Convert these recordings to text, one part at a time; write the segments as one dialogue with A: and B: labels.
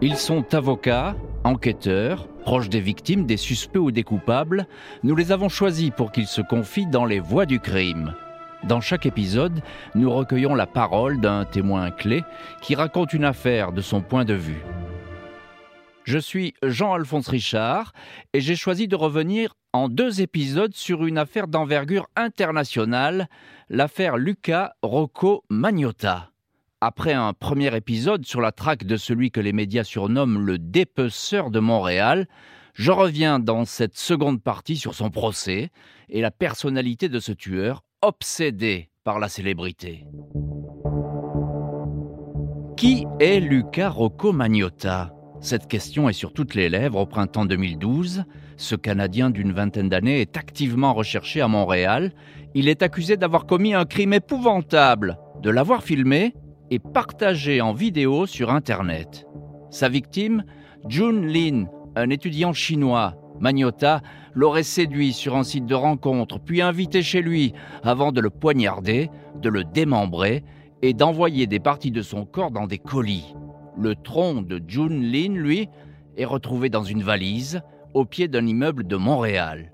A: Ils sont avocats, enquêteurs, proches des victimes, des suspects ou des coupables. Nous les avons choisis pour qu'ils se confient dans les voies du crime. Dans chaque épisode, nous recueillons la parole d'un témoin clé qui raconte une affaire de son point de vue. Je suis Jean-Alphonse Richard et j'ai choisi de revenir en deux épisodes sur une affaire d'envergure internationale, l'affaire Luca Rocco Magnotta. Après un premier épisode sur la traque de celui que les médias surnomment le dépeceur de Montréal, je reviens dans cette seconde partie sur son procès et la personnalité de ce tueur obsédé par la célébrité. Qui est Luca Rocco Magnotta? Cette question est sur toutes les lèvres au printemps 2012. Ce Canadien d'une vingtaine d'années est activement recherché à Montréal. Il est accusé d'avoir commis un crime épouvantable, de l'avoir filmé et partagé en vidéo sur Internet. Sa victime, Jun Lin, un étudiant chinois, Magnota l'aurait séduit sur un site de rencontre, puis invité chez lui avant de le poignarder, de le démembrer et d'envoyer des parties de son corps dans des colis. Le tronc de Jun Lin, lui, est retrouvé dans une valise au pied d'un immeuble de Montréal.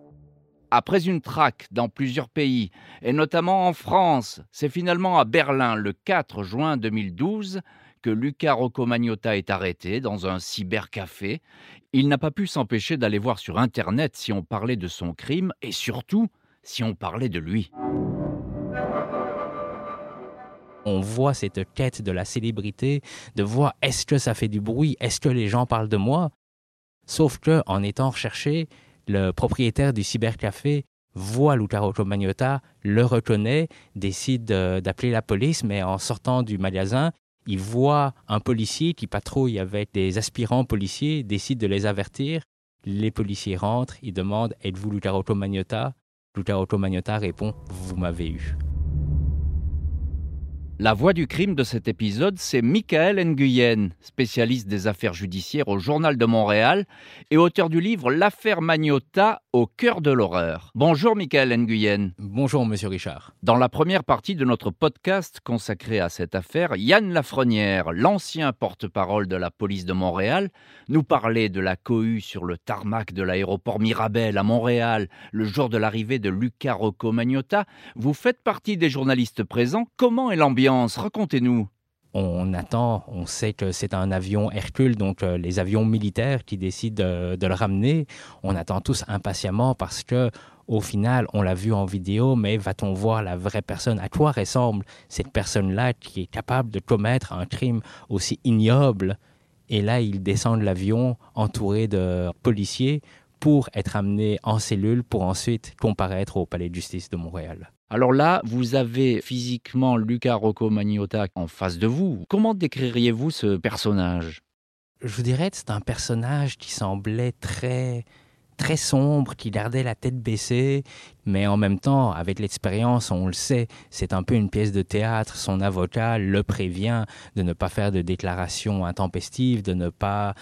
A: Après une traque dans plusieurs pays, et notamment en France, c'est finalement à Berlin le 4 juin 2012 que Luca Rocco Magnotta est arrêté dans un cybercafé. Il n'a pas pu s'empêcher d'aller voir sur Internet si on parlait de son crime et surtout si on parlait de lui.
B: On voit cette quête de la célébrité, de voir est-ce que ça fait du bruit, est-ce que les gens parlent de moi? Sauf que, en étant recherché, le propriétaire du cybercafé voit Luca Rocco Magnotta, le reconnaît, décide d'appeler la police, mais en sortant du magasin, il voit un policier qui patrouille avec des aspirants policiers, décide de les avertir. Les policiers rentrent, ils demandent Êtes-vous Lucaroto Magnotta? Lucaroto Magnotta répond Vous m'avez eu.
A: La voix du crime de cet épisode, c'est Michael Nguyen, spécialiste des affaires judiciaires au Journal de Montréal et auteur du livre L'affaire Magnotta au cœur de l'horreur. Bonjour Michael Nguyen.
B: Bonjour Monsieur Richard.
A: Dans la première partie de notre podcast consacré à cette affaire, Yann Lafrenière, l'ancien porte-parole de la police de Montréal, nous parlait de la cohue sur le tarmac de l'aéroport Mirabel à Montréal le jour de l'arrivée de Luca Rocco Magnotta. Vous faites partie des journalistes présents. Comment est l'ambiance? Racontez-nous.
B: On attend, on sait que c'est un avion Hercule, donc euh, les avions militaires qui décident de, le ramener. On attend tous impatiemment parce que, au final, on l'a vu en vidéo, mais va-t-on voir la vraie personne? À quoi ressemble cette personne-là qui est capable de commettre un crime aussi ignoble? Et là, il descend de l'avion entouré de policiers pour être amené en cellule pour ensuite comparaître au palais de justice de Montréal.
A: Alors là, vous avez physiquement Luca Rocco Magnotta en face de vous. Comment décririez-vous ce personnage?
B: Je vous dirais que c'est un personnage qui semblait très très sombre, qui gardait la tête baissée, mais en même temps, avec l'expérience, on le sait, c'est un peu une pièce de théâtre. Son avocat le prévient de ne pas faire de déclarations intempestives, de ne pas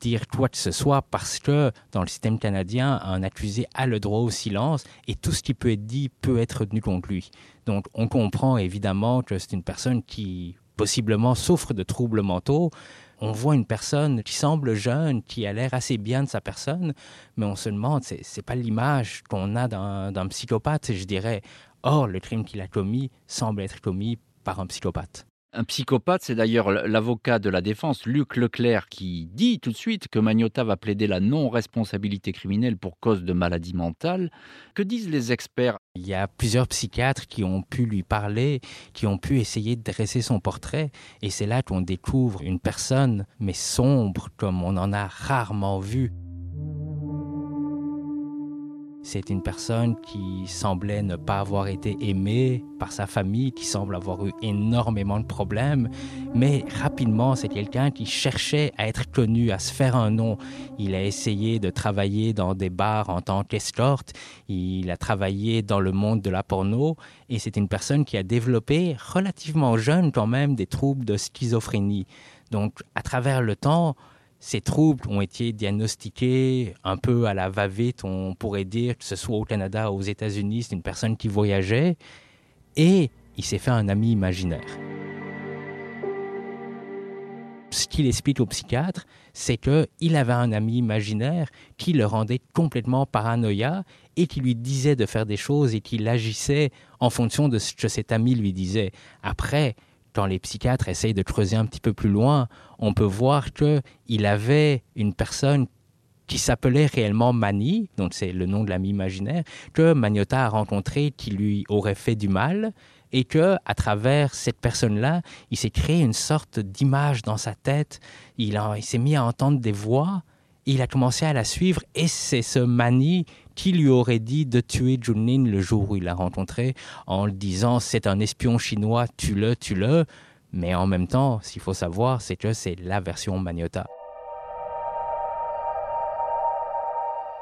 B: dire quoi que ce soit, parce que dans le système canadien, un accusé a le droit au silence et tout ce qui peut être dit peut être tenu contre lui. Donc on comprend évidemment que c'est une personne qui possiblement souffre de troubles mentaux, on voit une personne qui semble jeune, qui a l'air assez bien de sa personne, mais on se demande, c'est, n'est pas l'image qu'on a d'un, psychopathe, je dirais. Or, le crime qu'il a commis semble être commis par un psychopathe.
A: Un psychopathe, c'est d'ailleurs l'avocat de la défense, Luc Leclerc, qui dit tout de suite que Magnota va plaider la non-responsabilité criminelle pour cause de maladie mentale. Que disent les experts?
B: Il y a plusieurs psychiatres qui ont pu lui parler, qui ont pu essayer de dresser son portrait, et c'est là qu'on découvre une personne, mais sombre comme on en a rarement vu. C'est une personne qui semblait ne pas avoir été aimée par sa famille, qui semble avoir eu énormément de problèmes, mais rapidement, c'est quelqu'un qui cherchait à être connu, à se faire un nom. Il a essayé de travailler dans des bars en tant qu'escorte, il a travaillé dans le monde de la porno, et c'est une personne qui a développé relativement jeune quand même des troubles de schizophrénie. Donc, à travers le temps, ces troubles ont été diagnostiqués un peu à la va-vite, on pourrait dire, que ce soit au Canada ou aux États-Unis, c'est une personne qui voyageait, et il s'est fait un ami imaginaire. Ce qu'il explique au psychiatre, c'est qu'il avait un ami imaginaire qui le rendait complètement paranoïa et qui lui disait de faire des choses et qu'il agissait en fonction de ce que cet ami lui disait. Après, quand les psychiatres essayent de creuser un petit peu plus loin, on peut voir qu'il avait une personne qui s'appelait réellement Mani, donc c'est le nom de l'ami imaginaire, que Magnota a rencontré qui lui aurait fait du mal, et que à travers cette personne-là, il s'est créé une sorte d'image dans sa tête. Il, il s'est mis à entendre des voix. Il a commencé à la suivre et c'est ce Mani qui lui aurait dit de tuer Junlin le jour où il l'a rencontré en le disant c'est un espion chinois, tue-le, tue-le. Mais en même temps, s'il faut savoir, c'est que c'est la version Magnota.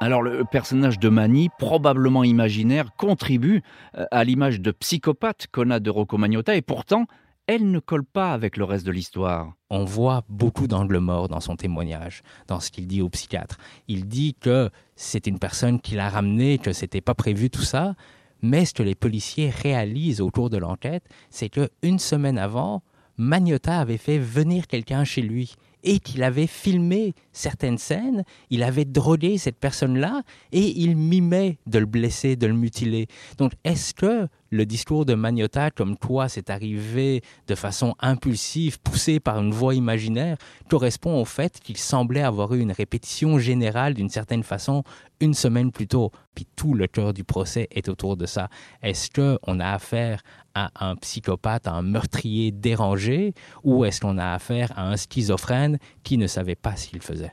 A: Alors le personnage de Mani, probablement imaginaire, contribue euh, à l'image de psychopathe qu'on a de Rocco Magnotta et pourtant, elle ne colle pas avec le reste de l'histoire.
B: On voit beaucoup d'angles morts dans son témoignage, dans ce qu'il dit au psychiatre. Il dit que c'est une personne qui l'a ramené, que c'était pas prévu tout ça, mais ce que les policiers réalisent au cours de l'enquête, c'est que une semaine avant, Magnotta avait fait venir quelqu'un chez lui et qu'il avait filmé certaines scènes, il avait drogué cette personne-là et il mimait de le blesser, de le mutiler. Donc est-ce que le discours de Magnotta, comme toi, c'est arrivé de façon impulsive, poussé par une voix imaginaire, correspond au fait qu'il semblait avoir eu une répétition générale d'une certaine façon une semaine plus tôt. Puis tout le cœur du procès est autour de ça. Est-ce qu'on a affaire à un psychopathe, à un meurtrier dérangé, ou est-ce qu'on a affaire à un schizophrène qui ne savait pas ce qu'il faisait?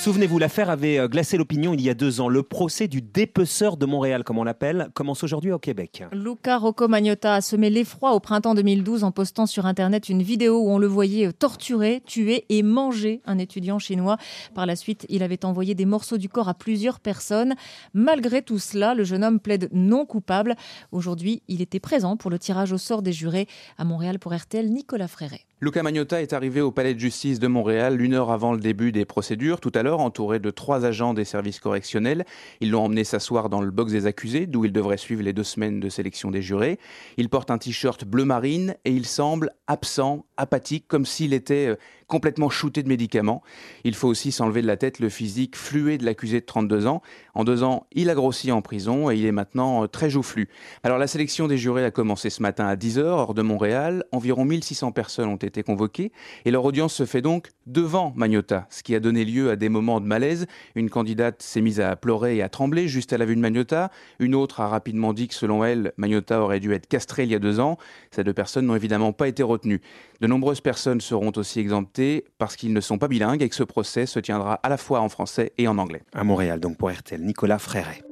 C: Souvenez-vous, l'affaire avait euh, glacé l'opinion il y a deux ans. Le procès du dépeceur de Montréal, comme on l'appelle, commence aujourd'hui au Québec.
D: Luca Rocco Magnotta a semé l'effroi au printemps 2012 en postant sur Internet une vidéo où on le voyait euh, torturer, tuer et manger un étudiant chinois. Par la suite, il avait envoyé des morceaux du corps à plusieurs personnes. Malgré tout cela, le jeune homme plaide non coupable. Aujourd'hui, il était présent pour le tirage au sort des jurés. À Montréal pour RTL, Nicolas Fréret.
E: Luca Magnotta est arrivé au palais de justice de Montréal une heure avant le début des procédures, tout à l'heure entouré de trois agents des services correctionnels. Ils l'ont emmené s'asseoir dans le box des accusés, d'où il devrait suivre les deux semaines de sélection des jurés. Il porte un t-shirt bleu marine et il semble absent, apathique, comme s'il était euh, complètement shooté de médicaments. Il faut aussi s'enlever de la tête le physique flué de l'accusé de 32 ans. En deux ans, il a grossi en prison et il est maintenant euh, très joufflu. Alors la sélection des jurés a commencé ce matin à 10h, hors de Montréal. Environ 1600 personnes ont été convoquées et leur audience se fait donc devant Magnota, ce qui a donné lieu à des moments de malaise. Une candidate s'est mise à pleurer et à trembler juste à la vue de Magnota. Une autre a rapidement dit que selon elle, Magnota aurait dû être castré il y a deux ans. Ces deux personnes n'ont évidemment pas été retenues. De nombreuses personnes seront aussi exemptées parce qu'ils ne sont pas bilingues et que ce procès se tiendra à la fois en français et en anglais.
C: À Montréal, donc pour RTL, Nicolas Fréret.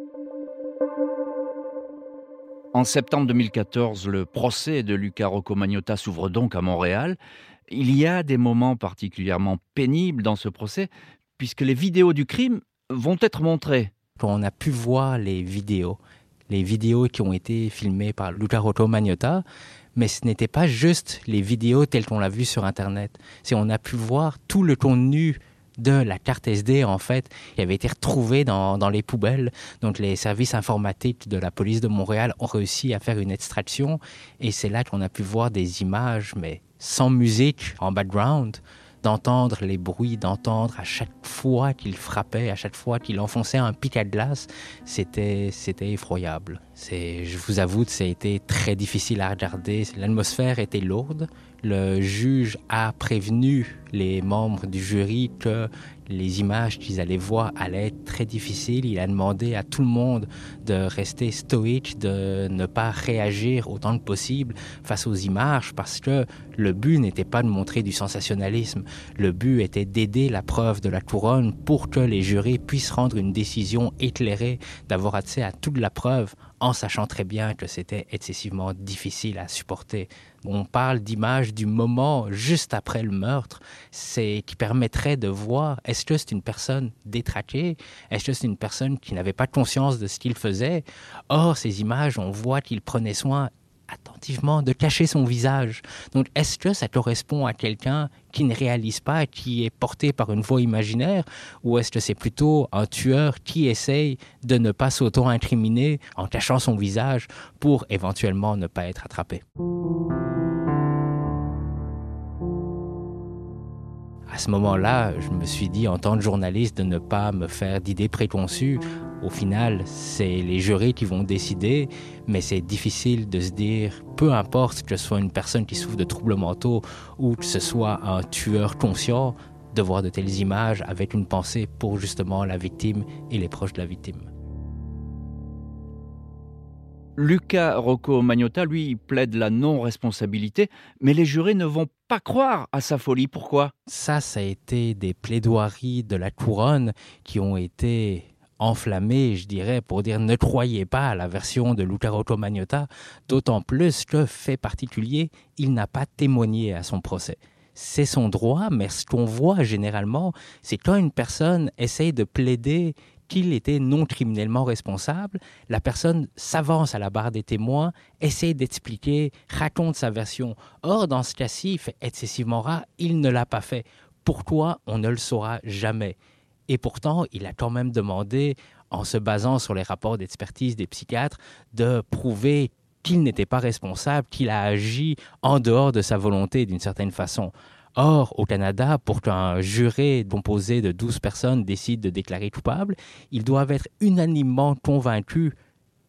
A: En septembre 2014, le procès de Luca Rocco Magnotta s'ouvre donc à Montréal. Il y a des moments particulièrement pénibles dans ce procès, puisque les vidéos du crime vont être montrées.
B: Quand on a pu voir les vidéos, les vidéos qui ont été filmées par Luca Rocco Magnotta, mais ce n'était pas juste les vidéos telles qu'on l'a vu sur Internet. C'est on a pu voir tout le contenu de la carte SD, en fait, qui avait été retrouvée dans, dans, les poubelles. Donc, les services informatiques de la police de Montréal ont réussi à faire une extraction. Et c'est là qu'on a pu voir des images, mais sans musique en background, d'entendre les bruits, d'entendre à chaque fois qu'il frappait, à chaque fois qu'il enfonçait un pic à glace, c'était c'était effroyable. C'est, je vous avoue, que ça a été très difficile à regarder. L'atmosphère était lourde. Le juge a prévenu les membres du jury que les images qu'ils allaient voir allaient être très difficiles. Il a demandé à tout le monde de rester stoïque, de ne pas réagir autant que possible face aux images parce que le but n'était pas de montrer du sensationnalisme. Le but était d'aider la preuve de la couronne pour que les jurés puissent rendre une décision éclairée, d'avoir accès à toute la preuve en sachant très bien que c'était excessivement difficile à supporter. On parle d'images du moment juste après le meurtre, c'est qui permettrait de voir est-ce que c'est une personne détraquée, est-ce que c'est une personne qui n'avait pas conscience de ce qu'il faisait? Or, ces images, on voit qu'il prenait soin attentivement, de cacher son visage. Donc, est-ce que ça correspond à quelqu'un qui ne réalise pas, qui est porté par une voix imaginaire, ou est-ce que c'est plutôt un tueur qui essaye de ne pas s'auto-incriminer en cachant son visage pour éventuellement ne pas être attrapé? À ce moment-là, je me suis dit en tant que journaliste de ne pas me faire d'idées préconçues au final, c'est les jurés qui vont décider, mais c'est difficile de se dire, peu importe que ce soit une personne qui souffre de troubles mentaux ou que ce soit un tueur conscient, de voir de telles images avec une pensée pour justement la victime et les proches de la victime.
A: Luca Rocco Magnotta, lui, plaide la non-responsabilité, mais les jurés ne vont pas croire à sa folie. Pourquoi?
B: Ça, ça a été des plaidoiries de la couronne qui ont été enflammées, je dirais, pour dire ne croyez pas à la version de Luca Rocco d'autant plus que, fait particulier, il n'a pas témoigné à son procès c'est son droit, mais ce qu'on voit généralement, c'est quand une personne essaye de plaider qu'il était non criminellement responsable, la personne s'avance à la barre des témoins, essaie d'expliquer, raconte sa version. Or, dans ce cas-ci, fait excessivement rare, il ne l'a pas fait. Pourquoi On ne le saura jamais? Et pourtant, il a quand même demandé, en se basant sur les rapports d'expertise des psychiatres, de prouver qu'il n'était pas responsable, qu'il a agi en dehors de sa volonté d'une certaine façon. Or, au Canada, pour qu'un juré composé de 12 personnes décide de déclarer coupable, ils doivent être unanimement convaincus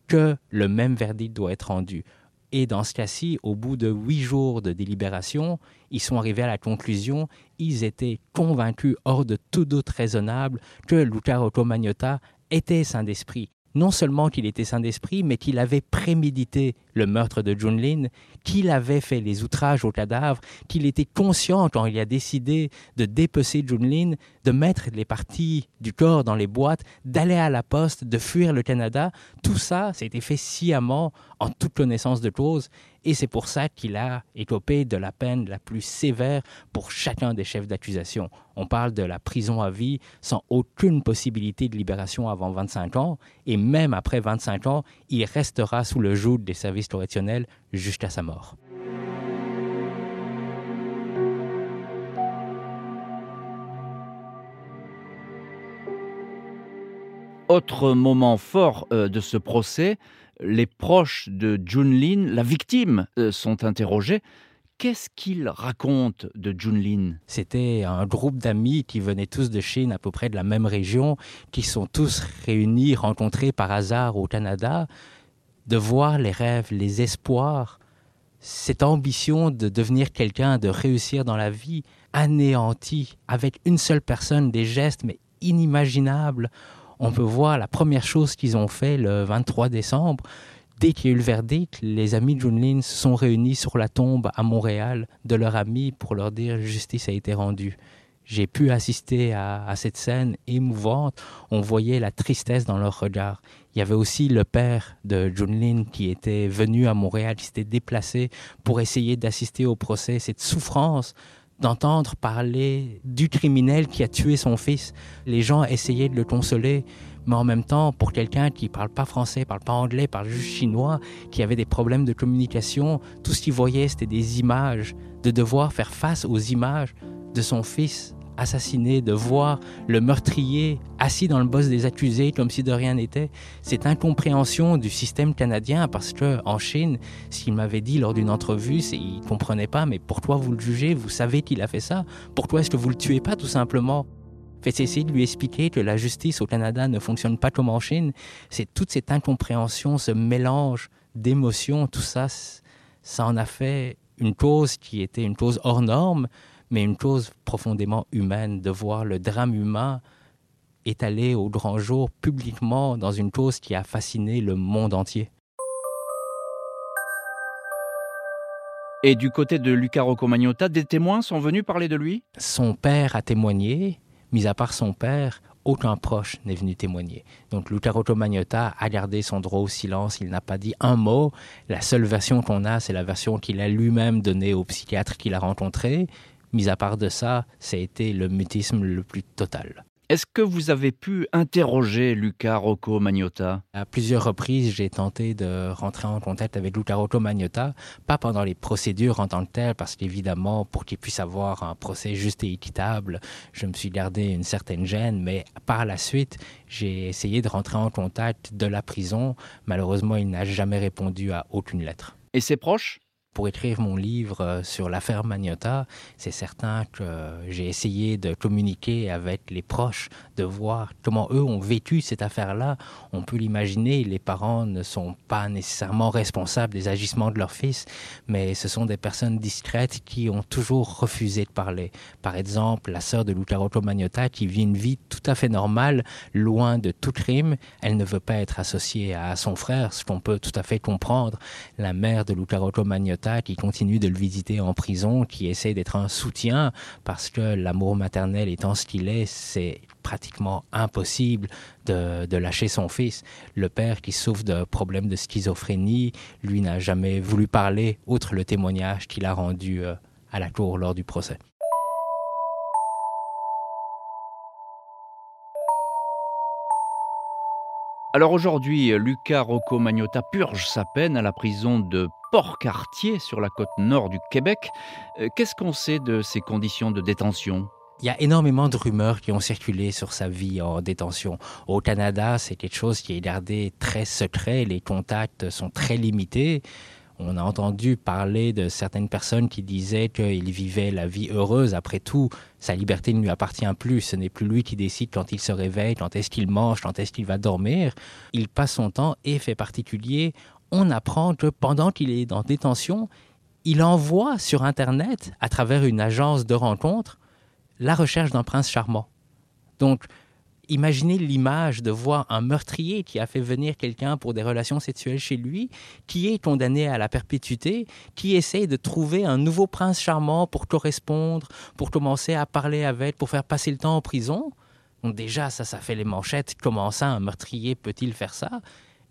B: que le même verdict doit être rendu. Et dans ce cas-ci, au bout de huit jours de délibération, ils sont arrivés à la conclusion, ils étaient convaincus hors de tout doute raisonnable que Luca Rocco Magnotta était saint d'esprit non seulement qu'il était saint d'esprit, mais qu'il avait prémédité le meurtre de Junlin, qu'il avait fait les outrages au cadavre, qu'il était conscient quand il a décidé de dépecer Junlin, de mettre les parties du corps dans les boîtes, d'aller à la poste, de fuir le Canada. Tout ça, c'était fait sciemment, en toute connaissance de cause, et c'est pour ça qu'il a écopé de la peine la plus sévère pour chacun des chefs d'accusation. On parle de la prison à vie sans aucune possibilité de libération avant 25 ans, et même après 25 ans, il restera sous le joug des services correctionnels jusqu'à sa mort.
A: Autre moment fort euh, de ce procès, les proches de Junlin, la victime, euh, sont interrogés. Qu'est-ce qu'ils racontent de Junlin?
B: C'était un groupe d'amis qui venaient tous de Chine, à peu près de la même région, qui sont tous réunis, rencontrés par hasard au Canada, de voir les rêves, les espoirs, cette ambition de devenir quelqu'un, de réussir dans la vie, anéanti, avec une seule personne, des gestes, mais inimaginables on peut voir la première chose qu'ils ont fait le 23 décembre. Dès qu'il y a eu le verdict, les amis de Junlin se sont réunis sur la tombe à Montréal de leur ami pour leur dire justice a été rendue. J'ai pu assister à, cette scène émouvante. On voyait la tristesse dans leur regard. Il y avait aussi le père de Junlin qui était venu à Montréal, qui s'était déplacé pour essayer d'assister au procès. Cette souffrance d'entendre parler du criminel qui a tué son fils. Les gens essayaient de le consoler, mais en même temps, pour quelqu'un qui parle pas français, parle pas anglais, parle juste chinois, qui avait des problèmes de communication, tout ce qu'il voyait, c'était des images, de devoir faire face aux images de son fils assassiné, de voir le meurtrier assis dans le boss des accusés comme si de rien n'était. Cette incompréhension du système canadien parce que en Chine, ce qu'il m'avait dit lors d'une entrevue, c'est il comprenait pas. Mais pourquoi vous le jugez Vous savez qu'il a fait ça. Pourquoi est-ce que vous le tuez pas tout simplement? Faites essayer de lui expliquer que la justice au Canada ne fonctionne pas comme en Chine. C'est toute cette incompréhension, ce mélange d'émotions, tout ça, ça en a fait une cause qui était une cause hors norme, mais une chose profondément humaine, de voir le drame humain étalé au grand jour publiquement dans une cause qui a fasciné le monde entier.
A: Et du côté de Luca Roccomagnotta, des témoins sont venus parler de lui?
B: Son père a témoigné, mis à part son père, aucun proche n'est venu témoigner. Donc Luca Roccomagnotta a gardé son droit au silence, il n'a pas dit un mot. La seule version qu'on a, c'est la version qu'il a lui-même donnée au psychiatre qu'il a rencontré. Mis à part de ça, ça a été le mutisme le plus total.
A: Est-ce que vous avez pu interroger Luca Rocco Magnotta?
B: À plusieurs reprises, j'ai tenté de rentrer en contact avec Luca Rocco Magnotta, pas pendant les procédures en tant que telles, parce qu'évidemment, pour qu'il puisse avoir un procès juste et équitable, je me suis gardé une certaine gêne, mais par la suite, j'ai essayé de rentrer en contact de la prison. Malheureusement, il n'a jamais répondu à aucune lettre.
A: Et ses proches?
B: Pour écrire mon livre euh, sur l'affaire Magnota, c'est certain que j'ai essayé de communiquer avec les proches, de voir comment eux ont vécu cette affaire-là. On peut l'imaginer, les parents ne sont pas nécessairement responsables des agissements de leur fils, mais ce sont des personnes discrètes qui ont toujours refusé de parler. Par exemple, la sœur de Luca Rocco Magnota qui vit une vie tout à fait normale, loin de tout crime. Elle ne veut pas être associée à son frère, ce qu'on peut tout à fait comprendre. La mère de Luca Rocco Magnota qui continue de le visiter en prison, qui essaie d'être un soutien, parce que l'amour maternel étant ce qu'il est, c'est pratiquement impossible de, lâcher son fils. Le père qui souffre de problèmes de schizophrénie, lui n'a jamais voulu parler, outre le témoignage qu'il a rendu euh, à la cour lors du procès.
A: Alors aujourd'hui, Lucas Rocco Magnotta purge sa peine à la prison de Port-Cartier sur la côte nord du Québec. Euh, qu'est-ce qu'on sait de ses conditions de détention?
B: Il y a énormément de rumeurs qui ont circulé sur sa vie en détention. Au Canada, c'est quelque chose qui est gardé très secret, les contacts sont très limités. On a entendu parler de certaines personnes qui disaient qu'il vivait la vie heureuse. Après tout, sa liberté ne lui appartient plus. Ce n'est plus lui qui décide quand il se réveille, quand est-ce qu'il mange, quand est-ce qu'il va dormir. Il passe son temps, et fait particulier, on apprend que pendant qu'il est en détention, il envoie sur Internet, à travers une agence de rencontres, la recherche d'un prince charmant. Donc, imaginez l'image de voir un meurtrier qui a fait venir quelqu'un pour des relations sexuelles chez lui, qui est condamné à la perpétuité, qui essaye de trouver un nouveau prince charmant pour correspondre, pour commencer à parler avec, pour faire passer le temps en prison. Donc déjà, ça, ça fait les manchettes. Comment ça, un meurtrier peut-il faire ça?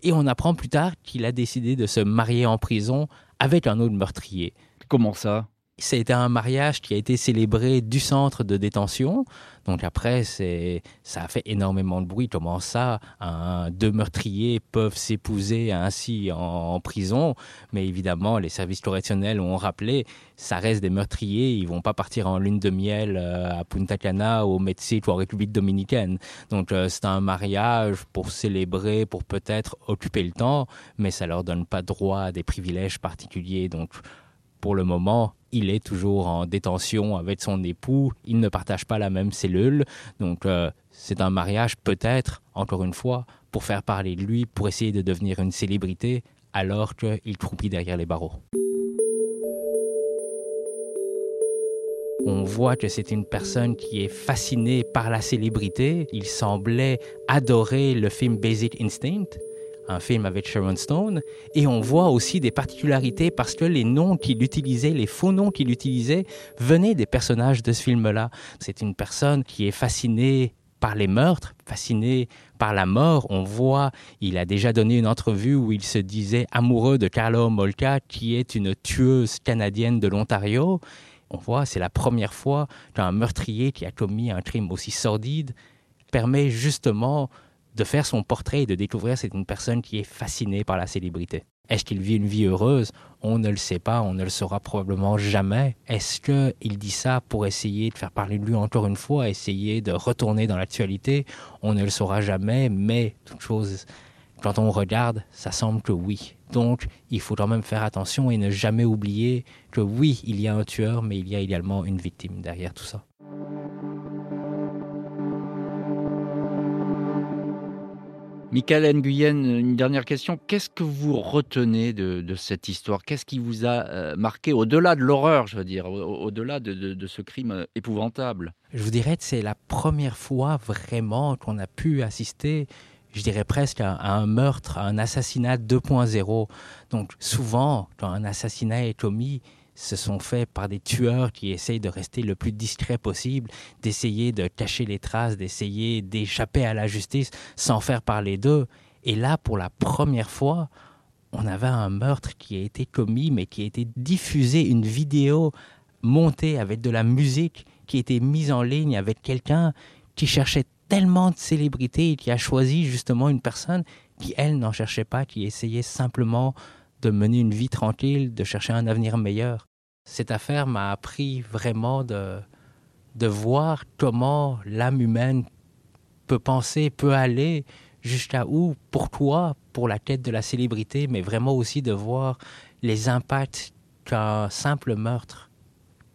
B: Et on apprend plus tard qu'il a décidé de se marier en prison avec un autre meurtrier.
A: Comment ça?
B: C'était un mariage qui a été célébré du centre de détention. Donc après, ça a fait énormément de bruit. Comment ça, deux meurtriers peuvent s'épouser ainsi en, prison? Mais évidemment, les services correctionnels ont rappelé, ça reste des meurtriers. Ils vont pas partir en lune de miel euh, à Punta Cana, au Mexique ou en République dominicaine. Donc euh, c'est un mariage pour célébrer, pour peut-être occuper le temps, mais ça leur donne pas droit à des privilèges particuliers. Donc pour le moment, il est toujours en détention avec son époux, il ne partage pas la même cellule, donc euh, c'est un mariage peut-être, encore une fois, pour faire parler de lui, pour essayer de devenir une célébrité, alors qu'il croupit derrière les barreaux. On voit que c'est une personne qui est fascinée par la célébrité. Il semblait adorer le film Basic Instinct, un film avec Sharon Stone, et on voit aussi des particularités parce que les noms qu'il utilisait, les faux noms qu'il utilisait, venaient des personnages de ce film-là. C'est une personne qui est fascinée par les meurtres, fascinée par la mort. On voit, il a déjà donné une entrevue où il se disait amoureux de Carlo Molka, qui est une tueuse canadienne de l'Ontario. On voit, c'est la première fois qu'un meurtrier qui a commis un crime aussi sordide permet justement de faire son portrait et de découvrir c'est une personne qui est fascinée par la célébrité. Est-ce qu'il vit une vie heureuse? On ne le sait pas, on ne le saura probablement jamais. Est-ce qu'il dit ça pour essayer de faire parler de lui encore une fois, essayer de retourner dans l'actualité? On ne le saura jamais, mais toute chose, quand on regarde, ça semble que oui. Donc, il faut quand même faire attention et ne jamais oublier que oui, il y a un tueur, mais il y a également une victime derrière tout ça.
A: Michael Nguyen, une dernière question. Qu'est-ce que vous retenez de, cette histoire? Qu'est-ce qui vous a euh, marqué au-delà de l'horreur, je veux dire, au-delà de, ce crime euh, épouvantable?
B: Je vous dirais que c'est la première fois vraiment qu'on a pu assister je dirais presque à, un meurtre, à un assassinat 2.0. Donc souvent, quand un assassinat est commis, se sont faits par des tueurs qui essayent de rester le plus discret possible, d'essayer de cacher les traces, d'essayer d'échapper à la justice sans faire parler d'eux. Et là, pour la première fois, on avait un meurtre qui a été commis, mais qui a été diffusé, une vidéo montée avec de la musique qui a été mise en ligne avec quelqu'un qui cherchait tellement de célébrité et qui a choisi justement une personne qui, elle, n'en cherchait pas, qui essayait simplement de mener une vie tranquille, de chercher un avenir meilleur cette affaire m'a appris vraiment de, de voir comment l'âme humaine peut penser, peut aller jusqu'à où, pourquoi, pour la quête de la célébrité, mais vraiment aussi de voir les impacts qu'un simple meurtre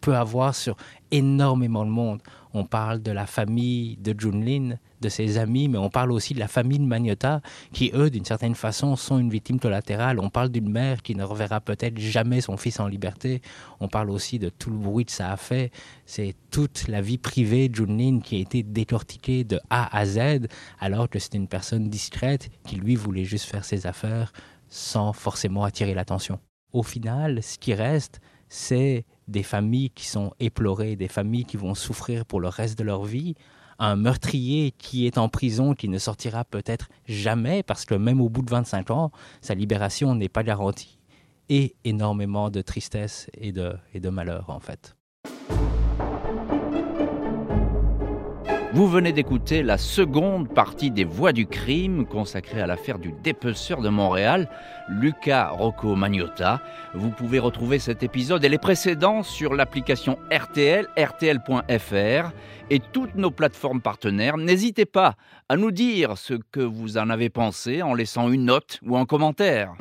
B: peut avoir sur énormément de monde. On parle de la famille de Junlin, de ses amis, mais on parle aussi de la famille de Magnota, qui, eux, d'une certaine façon, sont une victime collatérale. On parle d'une mère qui ne reverra peut-être jamais son fils en liberté. On parle aussi de tout le bruit que ça a fait. C'est toute la vie privée de Junlin qui a été décortiquée de A à Z, alors que c'était une personne discrète qui, lui, voulait juste faire ses affaires sans forcément attirer l'attention. Au final, ce qui reste, c'est des familles qui sont éplorées, des familles qui vont souffrir pour le reste de leur vie, un meurtrier qui est en prison, qui ne sortira peut-être jamais, parce que même au bout de 25 ans, sa libération n'est pas garantie, et énormément de tristesse et de, et de malheur en fait.
A: Vous venez d'écouter la seconde partie des Voix du crime consacrée à l'affaire du dépeceur de Montréal, Luca Rocco Magnotta. Vous pouvez retrouver cet épisode et les précédents sur l'application RTL, rtl.fr et toutes nos plateformes partenaires. N'hésitez pas à nous dire ce que vous en avez pensé en laissant une note ou un commentaire.